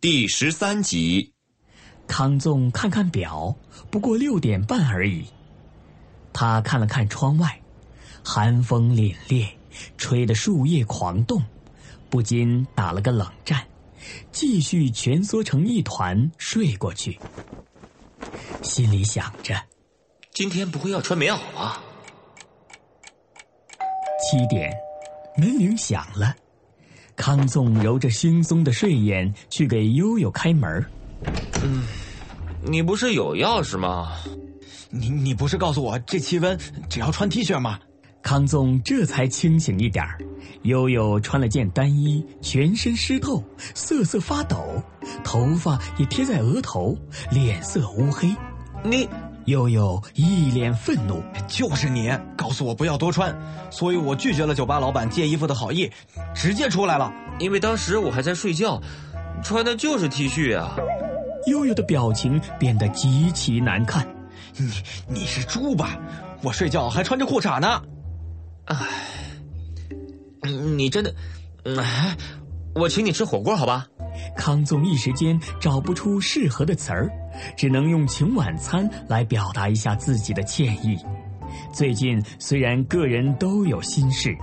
第十三集，康纵看看表，不过六点半而已。他看了看窗外，寒风凛冽，吹得树叶狂动，不禁打了个冷战，继续蜷缩成一团睡过去。心里想着，今天不会要穿棉袄吧？七点，门铃响了，康纵揉着惺忪的睡眼去给悠悠开门。嗯，你不是有钥匙吗？你你不是告诉我这气温只要穿 T 恤吗？康纵这才清醒一点儿。悠悠穿了件单衣，全身湿透，瑟瑟发抖，头发也贴在额头，脸色乌黑。你悠悠一脸愤怒，就是你告诉我不要多穿，所以我拒绝了酒吧老板借衣服的好意，直接出来了。因为当时我还在睡觉，穿的就是 T 恤啊。悠悠的表情变得极其难看。你你是猪吧？我睡觉还穿着裤衩呢。唉，你真的，哎，我请你吃火锅好吧？康纵一时间找不出适合的词儿，只能用请晚餐来表达一下自己的歉意。最近虽然个人都有心事，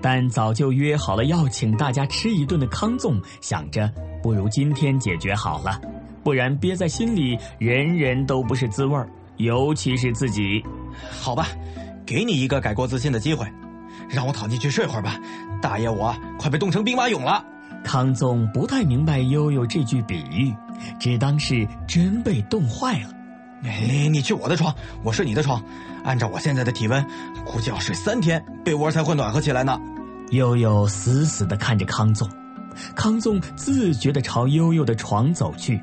但早就约好了要请大家吃一顿的康纵想着，不如今天解决好了，不然憋在心里，人人都不是滋味儿。尤其是自己，好吧，给你一个改过自新的机会，让我躺进去睡会儿吧。大爷，我快被冻成兵马俑了。康纵不太明白悠悠这句比喻，只当是真被冻坏了。哎，你去我的床，我睡你的床。按照我现在的体温，估计要睡三天，被窝才会暖和起来呢。悠悠死死的看着康纵，康纵自觉的朝悠悠的床走去。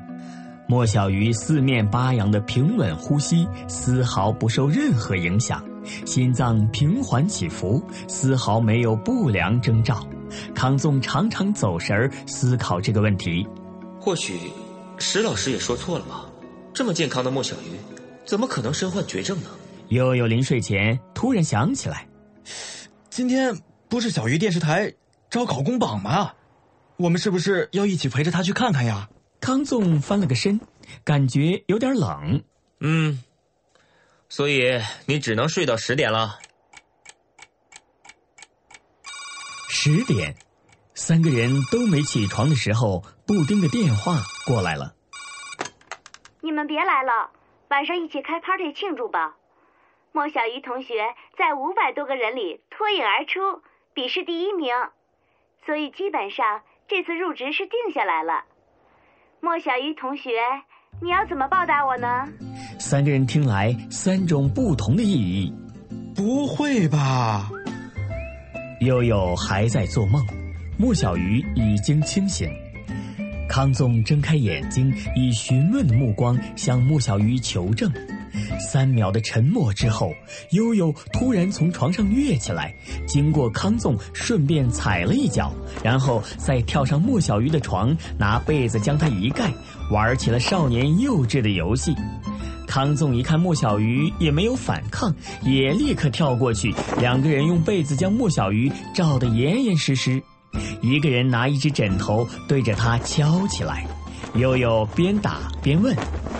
莫小鱼四面八扬的平稳呼吸，丝毫不受任何影响，心脏平缓起伏，丝毫没有不良征兆。康纵常常走神儿，思考这个问题。或许，石老师也说错了吧？这么健康的莫小鱼，怎么可能身患绝症呢？悠悠临睡前突然想起来，今天不是小鱼电视台招考公榜吗？我们是不是要一起陪着他去看看呀？康纵翻了个身，感觉有点冷。嗯，所以你只能睡到十点了。十点，三个人都没起床的时候，布丁的电话过来了。你们别来了，晚上一起开 party 庆祝吧。莫小鱼同学在五百多个人里脱颖而出，笔试第一名，所以基本上这次入职是定下来了。莫小鱼同学，你要怎么报答我呢？三个人听来，三种不同的意义。不会吧？悠悠还在做梦，莫小鱼已经清醒。康纵睁开眼睛，以询问的目光向莫小鱼求证。三秒的沉默之后，悠悠突然从床上跃起来，经过康纵，顺便踩了一脚，然后再跳上莫小鱼的床，拿被子将他一盖，玩起了少年幼稚的游戏。康纵一看莫小鱼也没有反抗，也立刻跳过去，两个人用被子将莫小鱼罩得严严实实，一个人拿一只枕头对着他敲起来。悠悠边打边问：“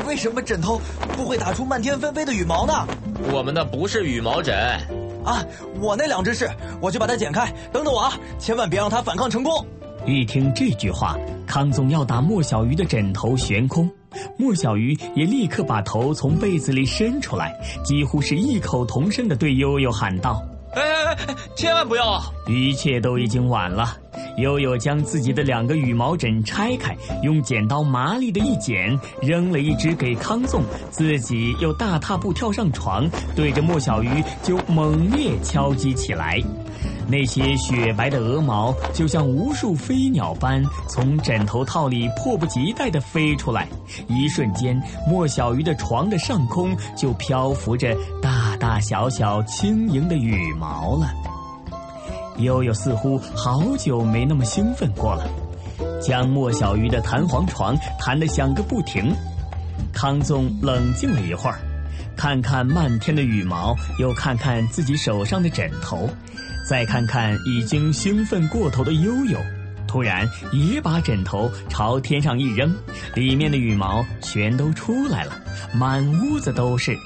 为什么枕头不会打出漫天纷飞的羽毛呢？”我们的不是羽毛枕。啊，我那两只是，我去把它剪开。等等我啊，千万别让它反抗成功。一听这句话，康总要打莫小鱼的枕头悬空，莫小鱼也立刻把头从被子里伸出来，几乎是异口同声的对悠悠喊道：“哎哎哎，千万不要啊！一切都已经晚了。悠悠将自己的两个羽毛枕拆开，用剪刀麻利的一剪，扔了一只给康颂，自己又大踏步跳上床，对着莫小鱼就猛烈敲击起来。那些雪白的鹅毛就像无数飞鸟般从枕头套里迫不及待地飞出来，一瞬间，莫小鱼的床的上空就漂浮着小小轻盈的羽毛了。悠悠似乎好久没那么兴奋过了，将莫小鱼的弹簧床弹得响个不停。康纵冷静了一会儿，看看漫天的羽毛，又看看自己手上的枕头。再看看已经兴奋过头的悠悠，突然也把枕头朝天上一扔，里面的羽毛全都出来了，满屋子都是。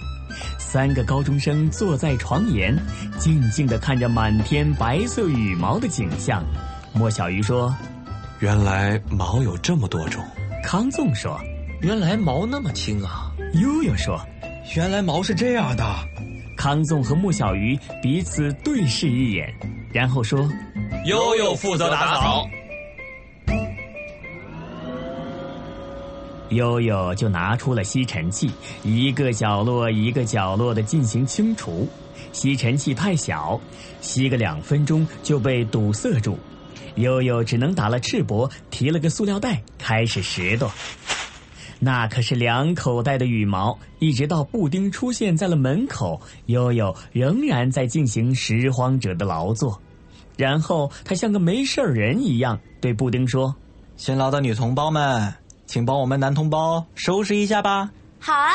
三个高中生坐在床沿，静静地看着满天白色羽毛的景象。莫小鱼说：“原来毛有这么多种。”康纵说：“原来毛那么轻啊。”悠悠说：“原来毛是这样的。”康纵和莫小鱼彼此对视一眼，然后说：“悠悠负责打扫。”悠悠就拿出了吸尘器，一个角落一个角落的进行清除。吸尘器太小，吸个两分钟就被堵塞住。悠悠只能打了赤膊，提了个塑料袋开始拾掇。那可是两口袋的羽毛，一直到布丁出现在了门口，悠悠仍然在进行拾荒者的劳作。然后他像个没事人一样对布丁说：“辛劳的女同胞们，请帮我们男同胞收拾一下吧。”好啊！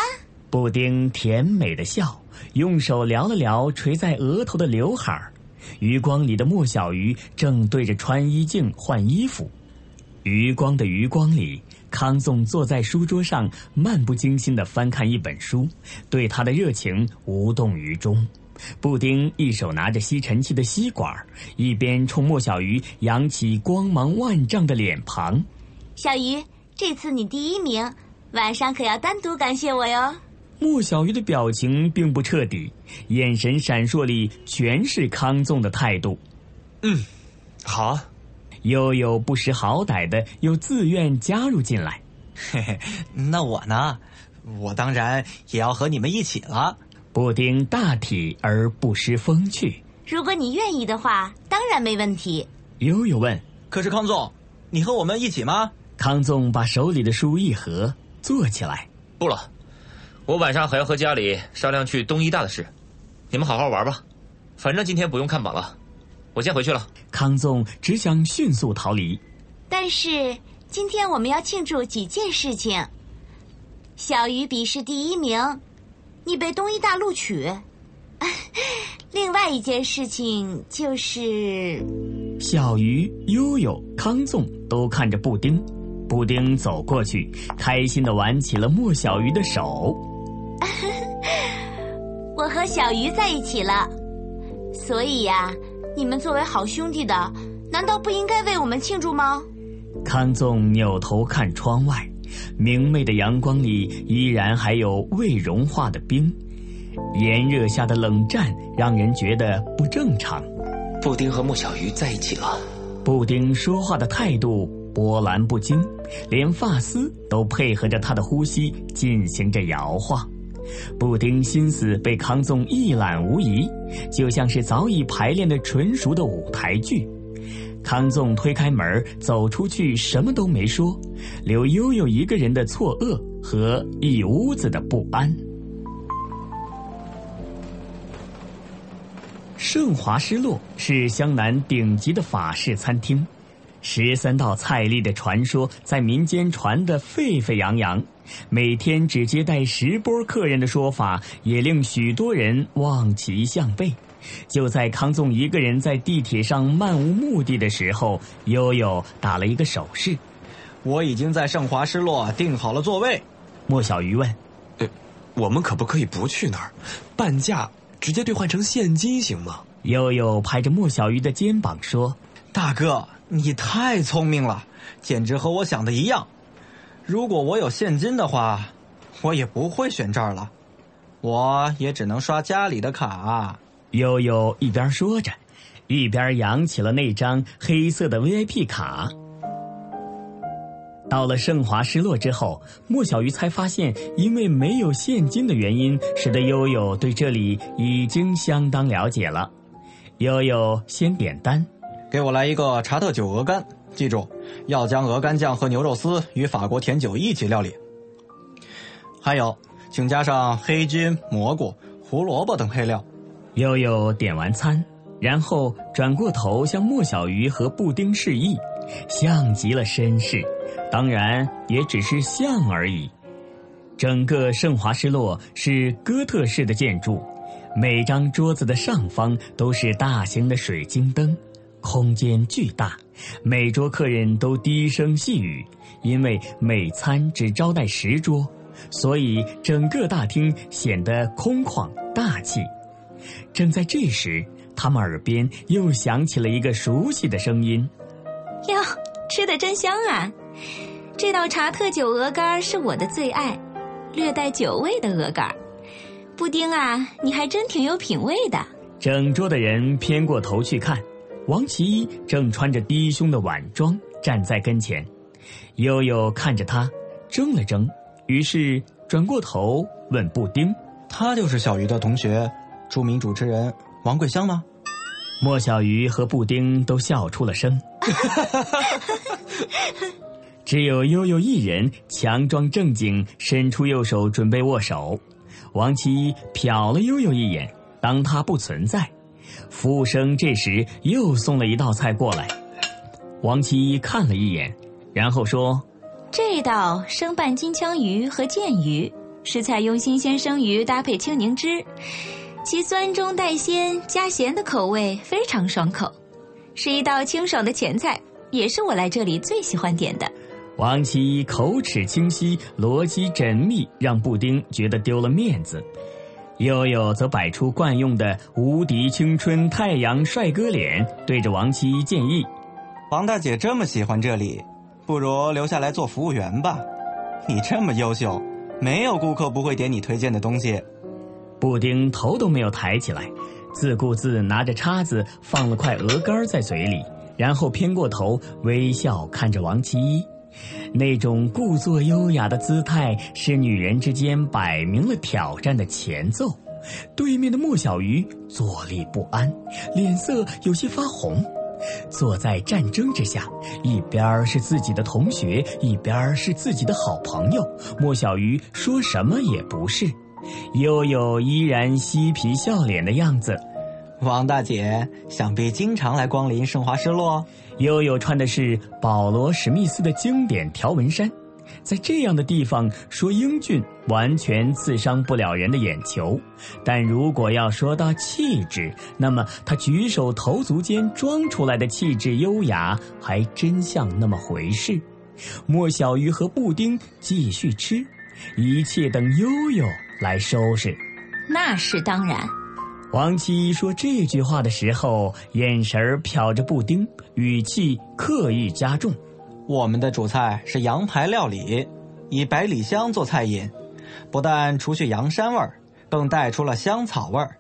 布丁甜美的笑，用手撩了撩垂在额头的刘海儿。余光里的莫小鱼正对着穿衣镜换衣服。余光的余光里。康纵坐在书桌上，漫不经心地翻看一本书，对他的热情无动于衷。布丁一手拿着吸尘器的吸管，一边冲莫小鱼扬起光芒万丈的脸庞。小鱼，这次你第一名，晚上可要单独感谢我哟。莫小鱼的表情并不彻底，眼神闪烁里全是康纵的态度。嗯，好啊。悠悠不识好歹的又自愿加入进来，嘿嘿，那我呢？我当然也要和你们一起了。布丁大体而不失风趣。如果你愿意的话，当然没问题。悠悠问：“可是康纵，你和我们一起吗？”康纵把手里的书一合，坐起来。不了，我晚上还要和家里商量去东医大的事。你们好好玩吧，反正今天不用看榜了。我先回去了。康纵只想迅速逃离，但是今天我们要庆祝几件事情：小鱼笔试第一名，你被东医大录取。另外一件事情就是，小鱼、悠悠、康纵都看着布丁，布丁走过去，开心的挽起了莫小鱼的手。我和小鱼在一起了，所以呀。你们作为好兄弟的，难道不应该为我们庆祝吗？康纵扭头看窗外，明媚的阳光里依然还有未融化的冰，炎热下的冷战让人觉得不正常。布丁和莫小鱼在一起了。布丁说话的态度波澜不惊，连发丝都配合着他的呼吸进行着摇晃。布丁心思被康纵一览无遗，就像是早已排练的纯熟的舞台剧。康纵推开门走出去，什么都没说，留悠悠一个人的错愕和一屋子的不安。盛华失落是湘南顶级的法式餐厅。十三道菜例的传说在民间传得沸沸扬扬，每天只接待十波客人的说法也令许多人望其项背。就在康纵一个人在地铁上漫无目的的时候，悠悠打了一个手势：“我已经在盛华失落订好了座位。”莫小鱼问：“呃，我们可不可以不去那儿？半价直接兑换成现金行吗？”悠悠拍着莫小鱼的肩膀说：“大哥。”你太聪明了，简直和我想的一样。如果我有现金的话，我也不会选这儿了，我也只能刷家里的卡。悠悠一边说着，一边扬起了那张黑色的 VIP 卡。到了盛华失落之后，莫小鱼才发现，因为没有现金的原因，使得悠悠对这里已经相当了解了。悠悠先点单，给我来一个查特酒鹅肝，记住要将鹅肝酱和牛肉丝与法国甜酒一起料理。还有，请加上黑菌、蘑菇、胡萝卜等配料。悠悠点完餐，然后转过头向莫小鱼和布丁示意，像极了绅士。当然，也只是像而已。整个圣华失落是哥特式的建筑，每张桌子的上方都是大型的水晶灯，空间巨大。每桌客人都低声细语，因为每餐只招待十桌，所以整个大厅显得空旷大气。正在这时，他们耳边又响起了一个熟悉的声音：“哟，吃的真香啊！”这道茶特酒鹅肝是我的最爱，略带酒味的鹅肝。布丁啊，你还真挺有品味的。整桌的人偏过头去看，王其一正穿着低胸的晚装站在跟前。悠悠看着他，怔了怔，于是转过头问布丁：“他就是小鱼的同学，著名主持人王桂香吗？”莫小鱼和布丁都笑出了声。只有悠悠一人强装正经，伸出右手准备握手。王七一瞟了悠悠一眼，当他不存在。服务生这时又送了一道菜过来。王七一看了一眼，然后说：“这道生拌金枪鱼和剑鱼是采用新鲜生鱼搭配青柠汁，其酸中带鲜加咸的口味非常爽口，是一道清爽的前菜，也是我来这里最喜欢点的。”王琦口齿清晰，逻辑缜密，让布丁觉得丢了面子。悠悠则摆出惯用的无敌青春太阳帅哥脸，对着王七建议：“王大姐这么喜欢这里，不如留下来做服务员吧。你这么优秀，没有顾客不会点你推荐的东西。”布丁头都没有抬起来，自顾自拿着叉子放了块鹅肝在嘴里，然后偏过头微笑看着王琦。那种故作优雅的姿态，是女人之间摆明了挑战的前奏。对面的莫小鱼坐立不安，脸色有些发红。坐在战争之下，一边是自己的同学，一边是自己的好朋友。莫小鱼说什么也不是。悠悠依然嬉皮笑脸的样子。王大姐想必经常来光临盛华失落。悠悠穿的是保罗·史密斯的经典条纹衫，在这样的地方说英俊，完全刺伤不了人的眼球。但如果要说到气质，那么他举手投足间装出来的气质优雅，还真像那么回事。莫小鱼和布丁继续吃，一切等悠悠来收拾。那是当然。王七说这句话的时候，眼神瞟着布丁，语气刻意加重。我们的主菜是羊排料理，以百里香做菜饮，不但除去羊膻味儿，更带出了香草味儿。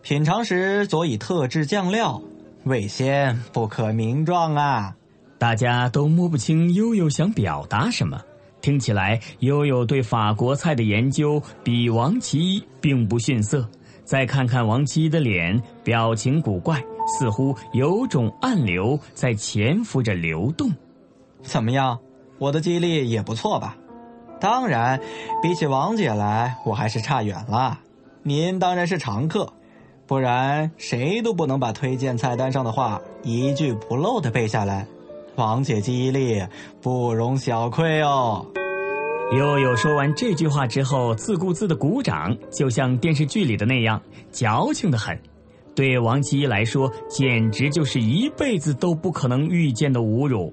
品尝时佐以特制酱料，味鲜不可名状啊！大家都摸不清悠悠想表达什么，听起来悠悠对法国菜的研究比王琦并不逊色。再看看王七的脸，表情古怪，似乎有种暗流在潜伏着流动。怎么样，我的记忆力也不错吧？当然，比起王姐来，我还是差远了。您当然是常客，不然谁都不能把推荐菜单上的话一句不漏的背下来。王姐记忆力不容小窥哦。悠悠说完这句话之后，自顾自的鼓掌，就像电视剧里的那样，矫情的很。对王七一来说，简直就是一辈子都不可能遇见的侮辱。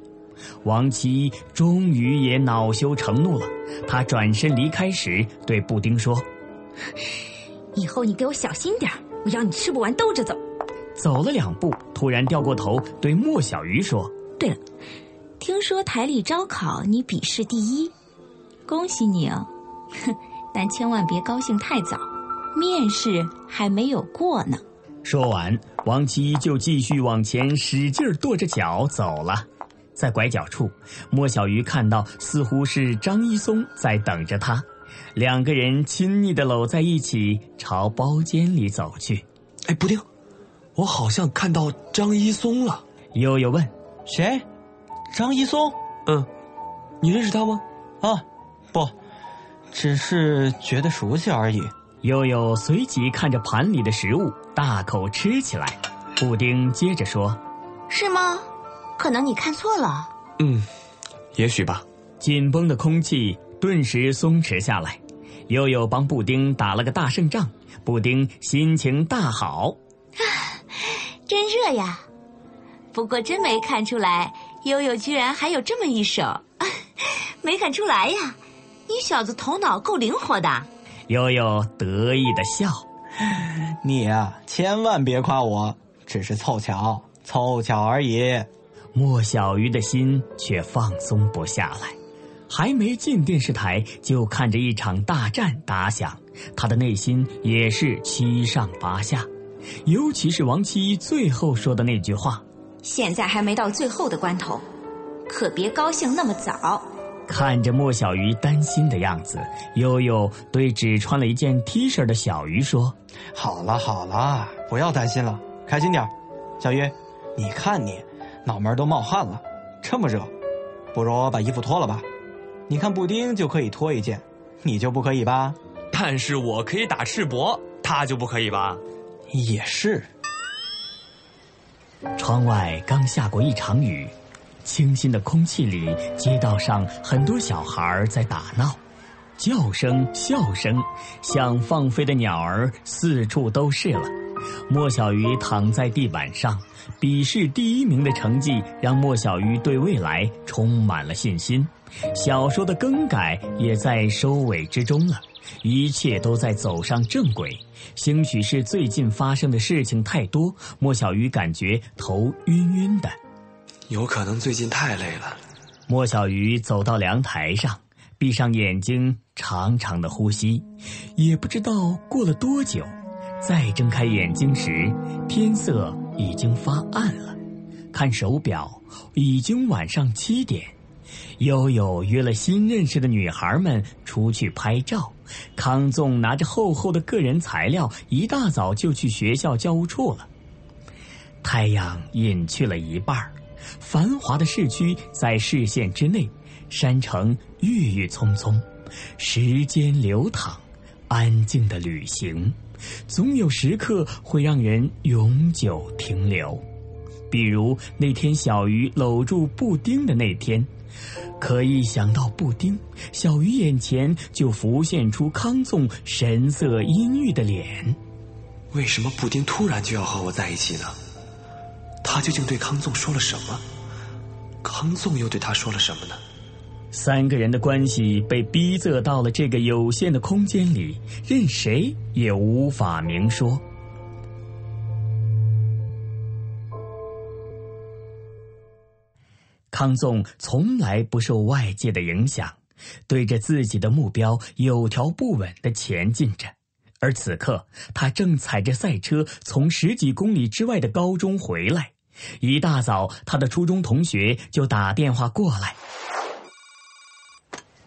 王七一终于也恼羞成怒了，他转身离开时对布丁说：“以后你给我小心点我要你吃不完兜着走。”走了两步，突然掉过头对莫小鱼说：“对了，听说台里招考你笔试第一。”恭喜你哦，哼！但千万别高兴太早，面试还没有过呢。说完，王七就继续往前使劲跺着脚走了。在拐角处，莫小鱼看到似乎是张一松在等着他，两个人亲昵的搂在一起，朝包间里走去。哎，不丁，我好像看到张一松了。悠悠问：“谁？张一松？嗯，你认识他吗？”啊，不，只是觉得熟悉而已。悠悠随即看着盘里的食物，大口吃起来。布丁接着说：“是吗？可能你看错了。”“嗯，也许吧。”紧绷的空气顿时松弛下来。悠悠帮布丁打了个大胜仗，布丁心情大好。啊，真热呀！不过真没看出来，悠悠居然还有这么一手。没看出来呀，你小子头脑够灵活的。悠悠得意的笑：“ 你啊，千万别夸我，只是凑巧，凑巧而已。”莫小鱼的心却放松不下来，还没进电视台，就看着一场大战打响，他的内心也是七上八下。尤其是王七最后说的那句话：“现在还没到最后的关头，可别高兴那么早。”看着莫小鱼担心的样子，悠悠对只穿了一件 T 恤的小鱼说：“好了好了，不要担心了，开心点小鱼，你看你，脑门都冒汗了，这么热，不如把衣服脱了吧。你看布丁就可以脱一件，你就不可以吧？但是我可以打赤膊，他就不可以吧？也是。窗外刚下过一场雨。清新的空气里，街道上很多小孩在打闹，叫声、笑声，像放飞的鸟儿，四处都是了。莫小鱼躺在地板上，笔试第一名的成绩让莫小鱼对未来充满了信心。小说的更改也在收尾之中了，一切都在走上正轨。兴许是最近发生的事情太多，莫小鱼感觉头晕晕的。有可能最近太累了。莫小鱼走到凉台上，闭上眼睛，长长的呼吸。也不知道过了多久，再睁开眼睛时，天色已经发暗了。看手表，已经晚上七点。悠悠约了新认识的女孩们出去拍照。康纵拿着厚厚的个人材料，一大早就去学校教务处了。太阳隐去了一半儿。繁华的市区在视线之内，山城郁郁葱葱，时间流淌，安静的旅行，总有时刻会让人永久停留。比如那天小鱼搂住布丁的那天，可一想到布丁，小鱼眼前就浮现出康纵神色阴郁的脸。为什么布丁突然就要和我在一起呢？他究竟对康纵说了什么？康纵又对他说了什么呢？三个人的关系被逼仄到了这个有限的空间里，任谁也无法明说。康纵从来不受外界的影响，对着自己的目标有条不紊的前进着。而此刻，他正踩着赛车从十几公里之外的高中回来。一大早，他的初中同学就打电话过来。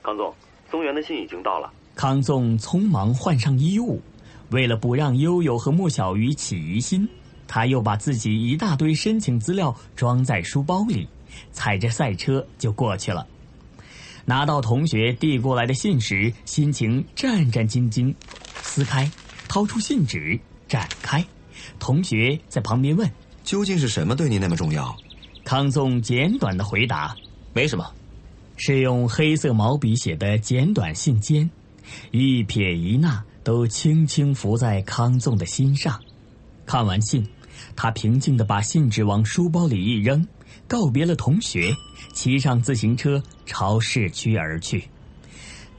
康总，松原的信已经到了。康纵匆忙换上衣物，为了不让悠悠和莫小鱼起疑心，他又把自己一大堆申请资料装在书包里，踩着赛车就过去了。拿到同学递过来的信时，心情战战兢兢，撕开，掏出信纸，展开。同学在旁边问。究竟是什么对你那么重要？康纵简短的回答：“没什么。”是用黑色毛笔写的简短信笺，一撇一捺都轻轻浮在康纵的心上。看完信，他平静地把信纸往书包里一扔，告别了同学，骑上自行车朝市区而去。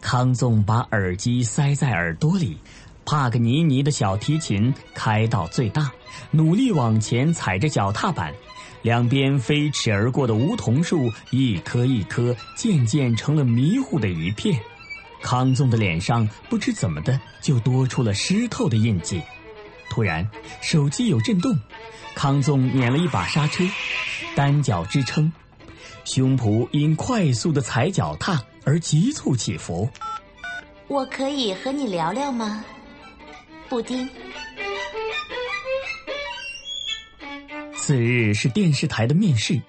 康纵把耳机塞在耳朵里。帕格尼尼的小提琴开到最大，努力往前踩着脚踏板，两边飞驰而过的梧桐树一棵一棵渐渐成了迷糊的一片。康纵的脸上不知怎么的就多出了湿透的印记。突然，手机有震动，康纵捻了一把刹车，单脚支撑，胸脯因快速的踩脚踏而急促起伏。我可以和你聊聊吗，布丁？次日是电视台的面试，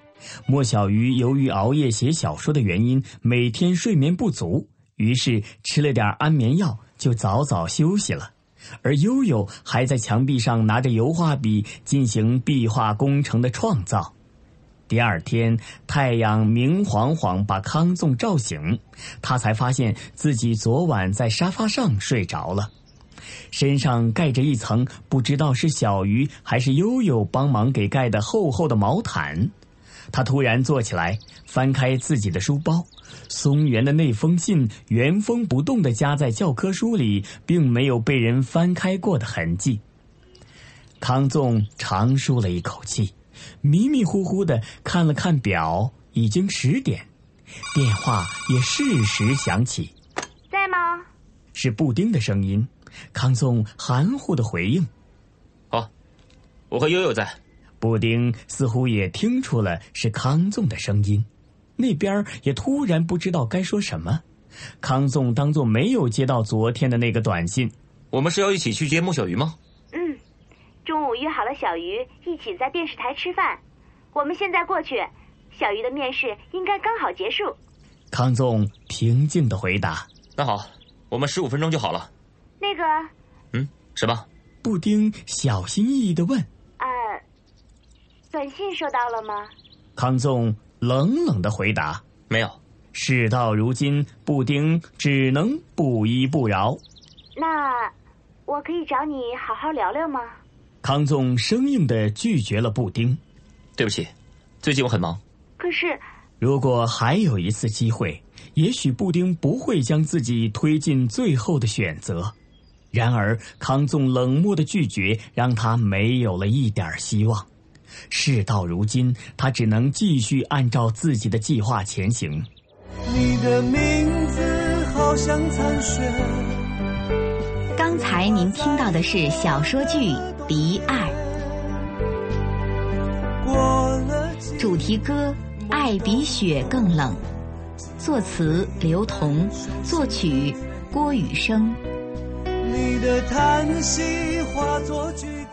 莫小鱼由于熬夜写小说的原因，每天睡眠不足，于是吃了点安眠药，就早早休息了。而悠悠还在墙壁上拿着油画笔进行壁画工程的创造。第二天，太阳明晃晃把康纵照醒，他才发现自己昨晚在沙发上睡着了，身上盖着一层不知道是小鱼还是悠悠帮忙给盖的厚厚的毛毯。他突然坐起来，翻开自己的书包，松原的那封信原封不动地夹在教科书里，并没有被人翻开过的痕迹。康纵长舒了一口气。迷迷糊糊的看了看表，已经十点，电话也适时响起。在吗？是布丁的声音。康颂含糊的回应：“哦，我和悠悠在。”布丁似乎也听出了是康纵的声音，那边也突然不知道该说什么。康纵当作没有接到昨天的那个短信。我们是要一起去接莫小鱼吗？嗯。中午约好了小鱼一起在电视台吃饭，我们现在过去。小鱼的面试应该刚好结束。康纵平静的回答：“那好，我们十五分钟就好了。”那个，嗯，什么？布丁小心翼翼的问：“呃，短信收到了吗？”康纵冷冷的回答：“没有。”事到如今，布丁只能不依不饶。那我可以找你好好聊聊吗？康纵生硬的拒绝了布丁，对不起，最近我很忙。可是，如果还有一次机会，也许布丁不会将自己推进最后的选择。然而，康纵冷漠的拒绝让他没有了一点希望。事到如今，他只能继续按照自己的计划前行。你的名字好像残雪。刚才您听到的是小说剧。离爱，主题歌《爱比雪更冷》，作词刘同，作曲郭雨生。你的叹息化作句。